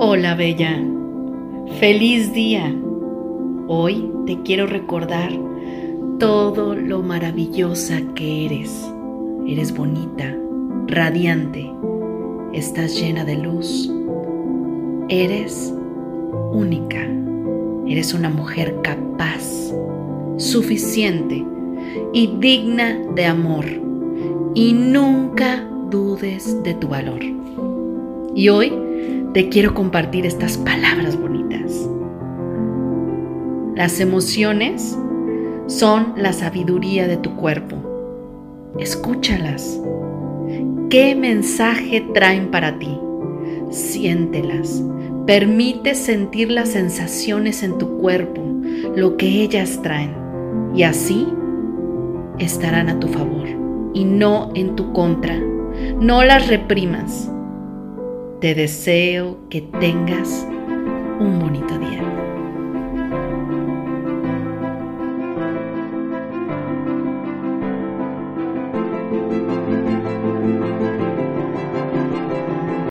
Hola Bella, feliz día. Hoy te quiero recordar todo lo maravillosa que eres. Eres bonita, radiante, estás llena de luz. Eres única, eres una mujer capaz, suficiente y digna de amor. Y nunca dudes de tu valor. Y hoy te quiero compartir estas palabras bonitas. Las emociones son la sabiduría de tu cuerpo. Escúchalas. ¿Qué mensaje traen para ti? Siéntelas. Permite sentir las sensaciones en tu cuerpo, lo que ellas traen. Y así estarán a tu favor y no en tu contra. No las reprimas. Te deseo que tengas un bonito día.